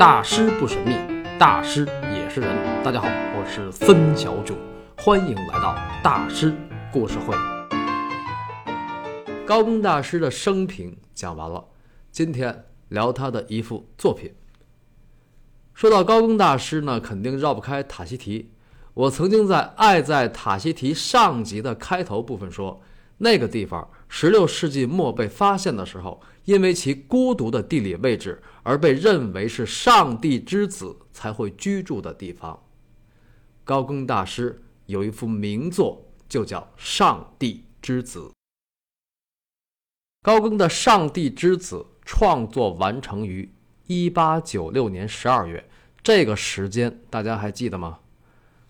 大师不神秘，大师也是人。大家好，我是孙小九，欢迎来到大师故事会。高更大师的生平讲完了，今天聊他的一幅作品。说到高更大师呢，肯定绕不开塔希提。我曾经在《爱在塔希提》上集的开头部分说，那个地方16世纪末被发现的时候，因为其孤独的地理位置而被认为是上帝之子才会居住的地方。高更大师有一幅名作，就叫《上帝之子》。高更的《上帝之子》创作完成于1896年12月，这个时间大家还记得吗？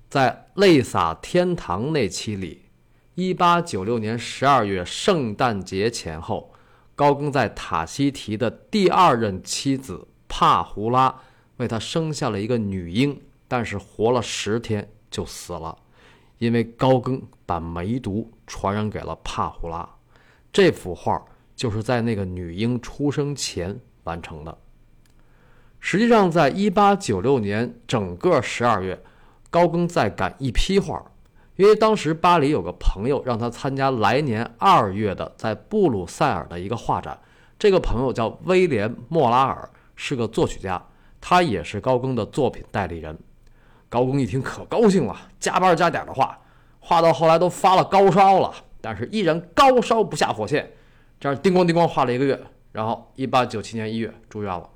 在《泪洒天堂》那期里，一八九六年十二月圣诞节前后，高更在塔希提的第二任妻子帕胡拉为他生下了一个女婴，但是活了十天就死了，因为高更把梅毒传染给了帕胡拉。这幅画就是在那个女婴出生前完成的。实际上，在一八九六年整个十二月。高更在赶一批画，因为当时巴黎有个朋友让他参加来年二月的在布鲁塞尔的一个画展。这个朋友叫威廉·莫拉尔，是个作曲家，他也是高更的作品代理人。高更一听可高兴了，加班加点的画，画到后来都发了高烧了，但是依然高烧不下火线，这样叮咣叮咣画了一个月，然后一八九七年一月住院了。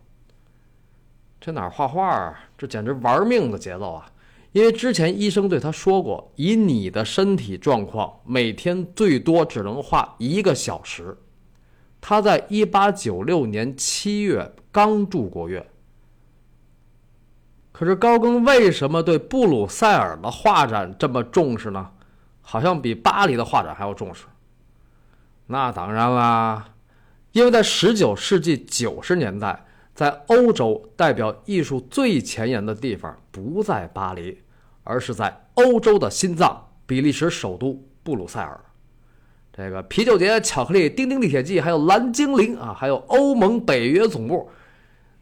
这哪画画啊？这简直玩命的节奏啊！因为之前医生对他说过，以你的身体状况，每天最多只能画一个小时。他在一八九六年七月刚住过院。可是高更为什么对布鲁塞尔的画展这么重视呢？好像比巴黎的画展还要重视。那当然啦，因为在十九世纪九十年代，在欧洲代表艺术最前沿的地方不在巴黎。而是在欧洲的心脏——比利时首都布鲁塞尔。这个啤酒节、巧克力、丁丁历险记，还有蓝精灵啊，还有欧盟、北约总部，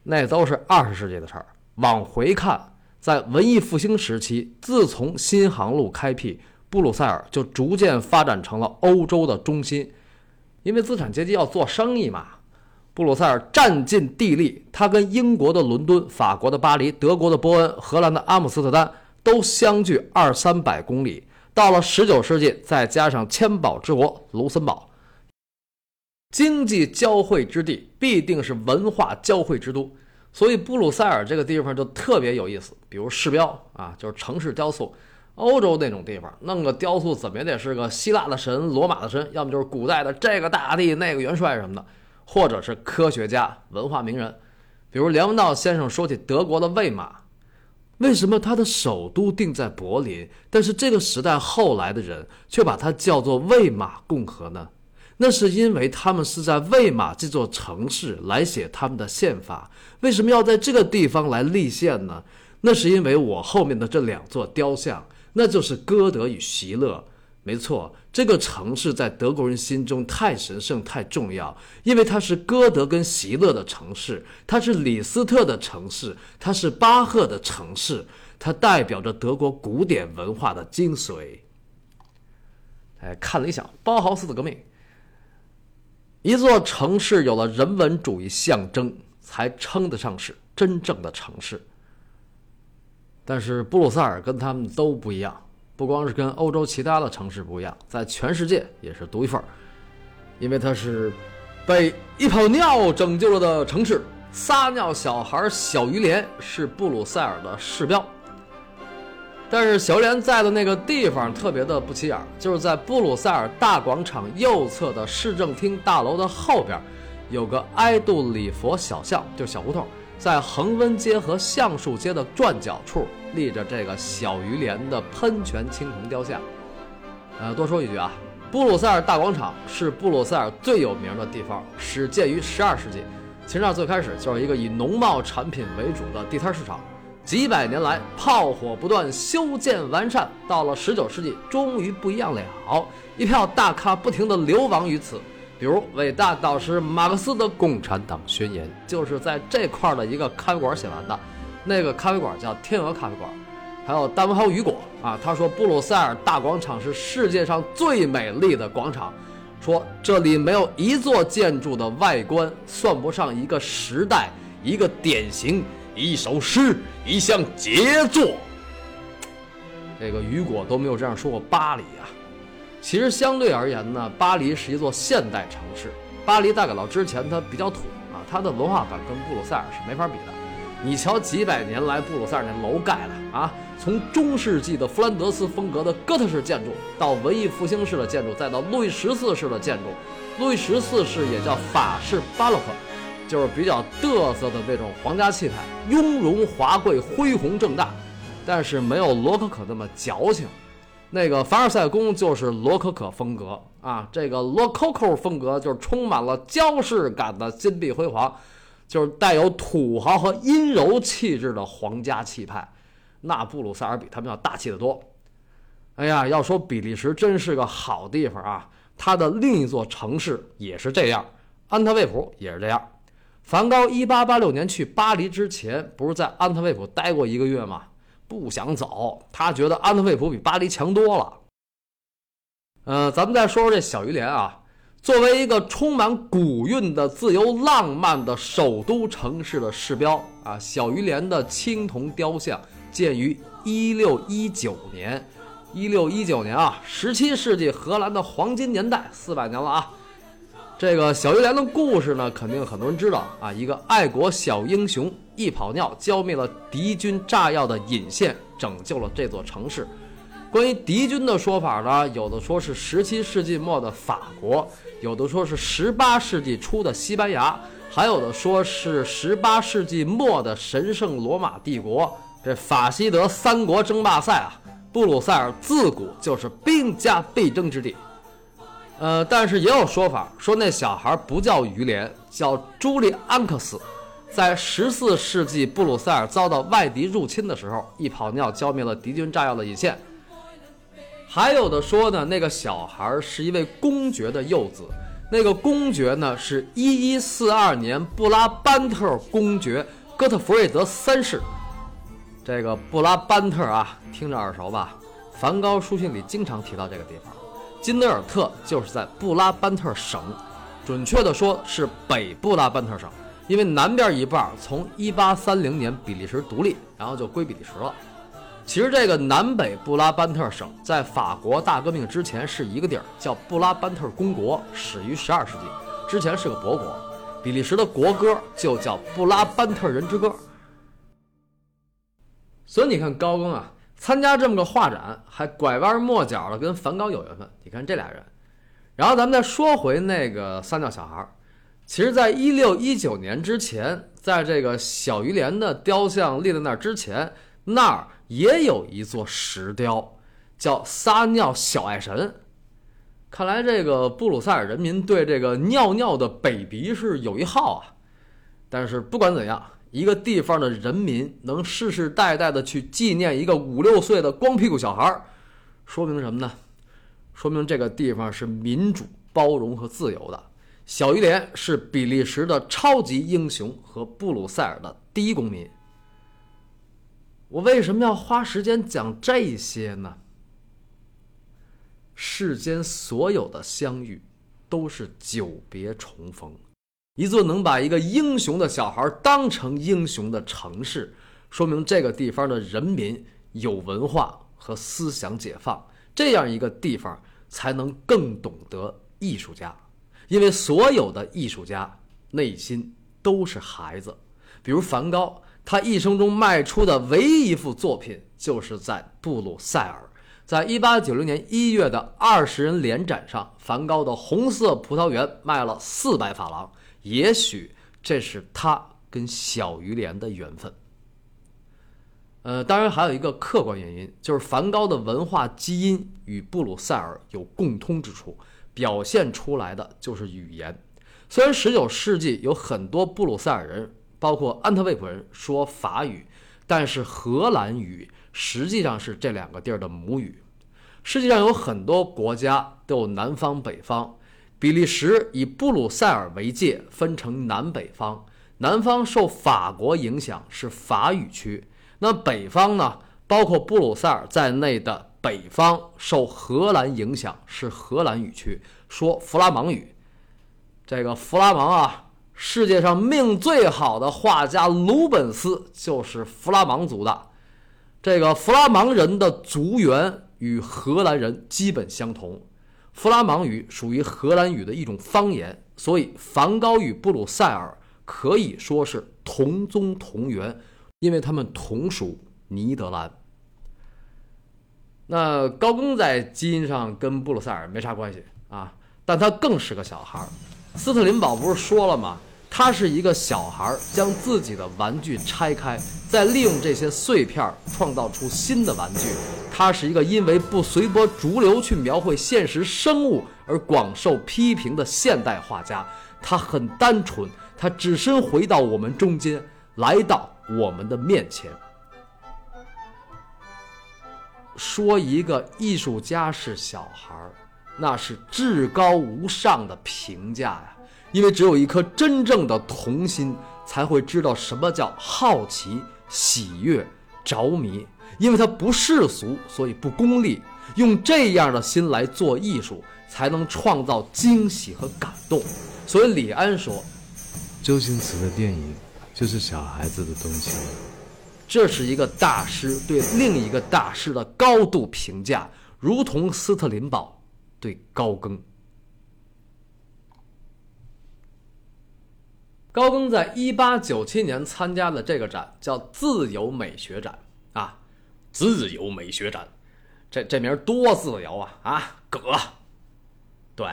那都是二十世纪的事儿。往回看，在文艺复兴时期，自从新航路开辟，布鲁塞尔就逐渐发展成了欧洲的中心。因为资产阶级要做生意嘛，布鲁塞尔占尽地利，它跟英国的伦敦、法国的巴黎、德国的波恩、荷兰的阿姆斯特丹。都相距二三百公里。到了十九世纪，再加上千宝之国卢森堡，经济交汇之地必定是文化交汇之都。所以布鲁塞尔这个地方就特别有意思。比如市标啊，就是城市雕塑，欧洲那种地方弄个雕塑，怎么也得是个希腊的神、罗马的神，要么就是古代的这个大帝、那个元帅什么的，或者是科学家、文化名人。比如梁文道先生说起德国的魏玛。为什么他的首都定在柏林，但是这个时代后来的人却把它叫做魏玛共和呢？那是因为他们是在魏玛这座城市来写他们的宪法。为什么要在这个地方来立宪呢？那是因为我后面的这两座雕像，那就是歌德与席勒。没错，这个城市在德国人心中太神圣、太重要，因为它是歌德跟席勒的城市，它是李斯特的城市，它是巴赫的城市，它代表着德国古典文化的精髓。哎，看了一下，包豪斯的革命。一座城市有了人文主义象征，才称得上是真正的城市。但是布鲁塞尔跟他们都不一样。不光是跟欧洲其他的城市不一样，在全世界也是独一份儿，因为它是被一泡尿拯救了的城市。撒尿小孩小鱼莲是布鲁塞尔的市标，但是小鱼莲在的那个地方特别的不起眼，就是在布鲁塞尔大广场右侧的市政厅大楼的后边，有个埃杜里佛小巷，就是小胡同。在恒温街和橡树街的转角处立着这个小鱼莲的喷泉青铜雕像。呃，多说一句啊，布鲁塞尔大广场是布鲁塞尔最有名的地方，始建于十二世纪。其实那最开始就是一个以农贸产品为主的地摊市场，几百年来炮火不断，修建完善。到了十九世纪，终于不一样了，一票大咖不停地流亡于此。比如伟大导师马克思的《共产党宣言》就是在这块的一个咖啡馆写完的，那个咖啡馆叫天鹅咖啡馆。还有大文豪雨果啊，他说布鲁塞尔大广场是世界上最美丽的广场，说这里没有一座建筑的外观算不上一个时代、一个典型、一首诗、一项杰作。这个雨果都没有这样说过巴黎啊。其实相对而言呢，巴黎是一座现代城市。巴黎大改造之前它比较土啊，它的文化感跟布鲁塞尔是没法比的。你瞧，几百年来布鲁塞尔那楼盖的啊，从中世纪的弗兰德斯风格的哥特式建筑，到文艺复兴式的建筑，再到路易十四式的建筑。路易十四式也叫法式巴洛克，就是比较嘚瑟的那种皇家气派，雍容华贵、恢宏正大，但是没有罗可可那么矫情。那个凡尔赛宫就是罗可可风格啊，这个罗可可风格就是充满了焦饰感的金碧辉煌，就是带有土豪和阴柔气质的皇家气派。那布鲁塞尔比他们要大气得多。哎呀，要说比利时真是个好地方啊，它的另一座城市也是这样，安特卫普也是这样。梵高1886年去巴黎之前，不是在安特卫普待过一个月吗？不想走，他觉得安特卫普比巴黎强多了。嗯，咱们再说说这小鱼连啊，作为一个充满古韵的自由浪漫的首都城市的市标啊，小鱼连的青铜雕像建于一六一九年。一六一九年啊，十七世纪荷兰的黄金年代，四百年了啊。这个小于连的故事呢，肯定很多人知道啊，一个爱国小英雄。一泡尿浇灭了敌军炸药的引线，拯救了这座城市。关于敌军的说法呢，有的说是十七世纪末的法国，有的说是十八世纪初的西班牙，还有的说是十八世纪末的神圣罗马帝国。这法西德三国争霸赛啊，布鲁塞尔自古就是兵家必争之地。呃，但是也有说法说那小孩不叫于连，叫朱利安克斯。在十四世纪布鲁塞尔遭到外敌入侵的时候，一泡尿浇灭了敌军炸药的引线。还有的说呢，那个小孩是一位公爵的幼子，那个公爵呢是一一四二年布拉班特公爵哥特弗瑞德三世。这个布拉班特啊，听着耳熟吧？梵高书信里经常提到这个地方。金德尔特就是在布拉班特省，准确的说是北布拉班特省。因为南边一半从1830年比利时独立，然后就归比利时了。其实这个南北布拉班特省在法国大革命之前是一个地儿，叫布拉班特公国，始于12世纪，之前是个伯国。比利时的国歌就叫布拉班特人之歌。所以你看高更啊，参加这么个画展，还拐弯抹角的跟梵高有缘分。你看这俩人，然后咱们再说回那个三教小孩。其实，在一六一九年之前，在这个小于连的雕像立在那儿之前，那儿也有一座石雕，叫撒尿小爱神。看来这个布鲁塞尔人民对这个尿尿的北鼻是有一号啊。但是不管怎样，一个地方的人民能世世代代的去纪念一个五六岁的光屁股小孩儿，说明什么呢？说明这个地方是民主、包容和自由的。小于连是比利时的超级英雄和布鲁塞尔的第一公民。我为什么要花时间讲这些呢？世间所有的相遇，都是久别重逢。一座能把一个英雄的小孩当成英雄的城市，说明这个地方的人民有文化和思想解放。这样一个地方，才能更懂得艺术家。因为所有的艺术家内心都是孩子，比如梵高，他一生中卖出的唯一一幅作品就是在布鲁塞尔，在一八九六年一月的二十人联展上，梵高的《红色葡萄园》卖了四百法郎。也许这是他跟小于连的缘分。呃，当然还有一个客观原因，就是梵高的文化基因与布鲁塞尔有共通之处。表现出来的就是语言。虽然19世纪有很多布鲁塞尔人，包括安特卫普人说法语，但是荷兰语实际上是这两个地儿的母语。世界上有很多国家都有南方、北方，比利时以布鲁塞尔为界，分成南北方。南方受法国影响，是法语区；那北方呢，包括布鲁塞尔在内的北方受荷兰影响，是荷兰语区，说弗拉芒语。这个弗拉芒啊，世界上命最好的画家鲁本斯就是弗拉芒族的。这个弗拉芒人的族源与荷兰人基本相同，弗拉芒语属于荷兰语的一种方言，所以梵高与布鲁塞尔可以说是同宗同源，因为他们同属尼德兰。那高更在基因上跟布鲁塞尔没啥关系啊，但他更是个小孩儿。斯特林堡不是说了吗？他是一个小孩，将自己的玩具拆开，再利用这些碎片创造出新的玩具。他是一个因为不随波逐流去描绘现实生物而广受批评的现代画家。他很单纯，他只身回到我们中间，来到我们的面前。说一个艺术家是小孩，那是至高无上的评价呀。因为只有一颗真正的童心，才会知道什么叫好奇、喜悦、着迷。因为它不世俗，所以不功利。用这样的心来做艺术，才能创造惊喜和感动。所以李安说：“周星驰的电影就是小孩子的东西。”这是一个大师对另一个大师的高度评价，如同斯特林堡对高更。高更在一八九七年参加的这个展叫自由美学展啊，自由美学展，这这名多自由啊啊，葛，对，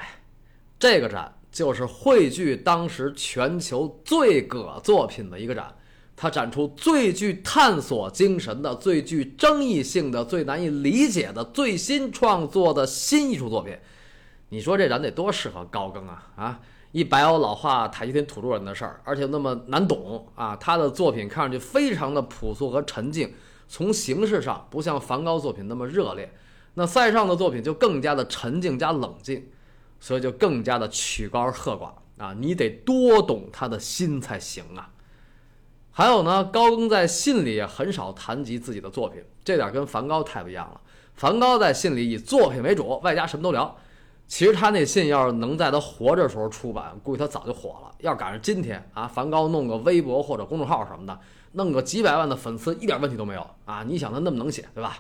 这个展就是汇聚当时全球最葛作品的一个展，它展出最具探索精神的、最具争议性的、最难以理解的最新创作的新艺术作品。你说这展得多适合高更啊啊！一白欧老画塔吉廷土著人的事儿，而且那么难懂啊！他的作品看上去非常的朴素和沉静，从形式上不像梵高作品那么热烈。那塞尚的作品就更加的沉静加冷静，所以就更加的曲高和寡啊！你得多懂他的心才行啊！还有呢，高更在信里也很少谈及自己的作品，这点跟梵高太不一样了。梵高在信里以作品为主，外加什么都聊。其实他那信要是能在他活着时候出版，估计他早就火了。要赶上今天啊，梵高弄个微博或者公众号什么的，弄个几百万的粉丝，一点问题都没有啊！你想他那么能写，对吧？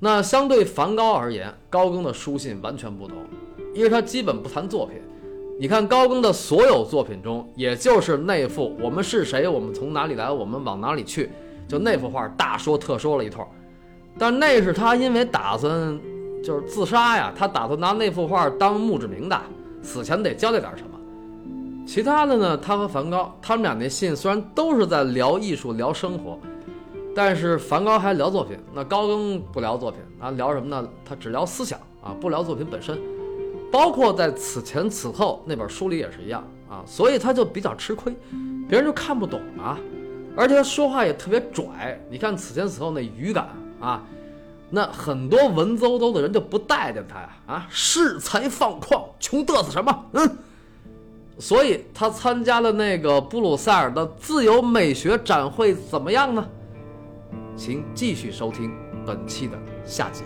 那相对梵高而言，高更的书信完全不同，因为他基本不谈作品。你看高更的所有作品中，也就是那幅“我们是谁？我们从哪里来？我们往哪里去？”就那幅画，大说特说了一通。但那是他因为打算。就是自杀呀，他打算拿那幅画当墓志铭的，死前得交代点什么。其他的呢，他和梵高，他们俩那信虽然都是在聊艺术、聊生活，但是梵高还聊作品，那高更不聊作品啊，聊什么呢？他只聊思想啊，不聊作品本身。包括在此前此后那本书里也是一样啊，所以他就比较吃亏，别人就看不懂啊，而且他说话也特别拽。你看此前此后那语感啊。那很多文绉绉的人就不待见他呀，啊，恃才放旷，穷嘚瑟什么？嗯，所以他参加了那个布鲁塞尔的自由美学展会，怎么样呢？请继续收听本期的下集。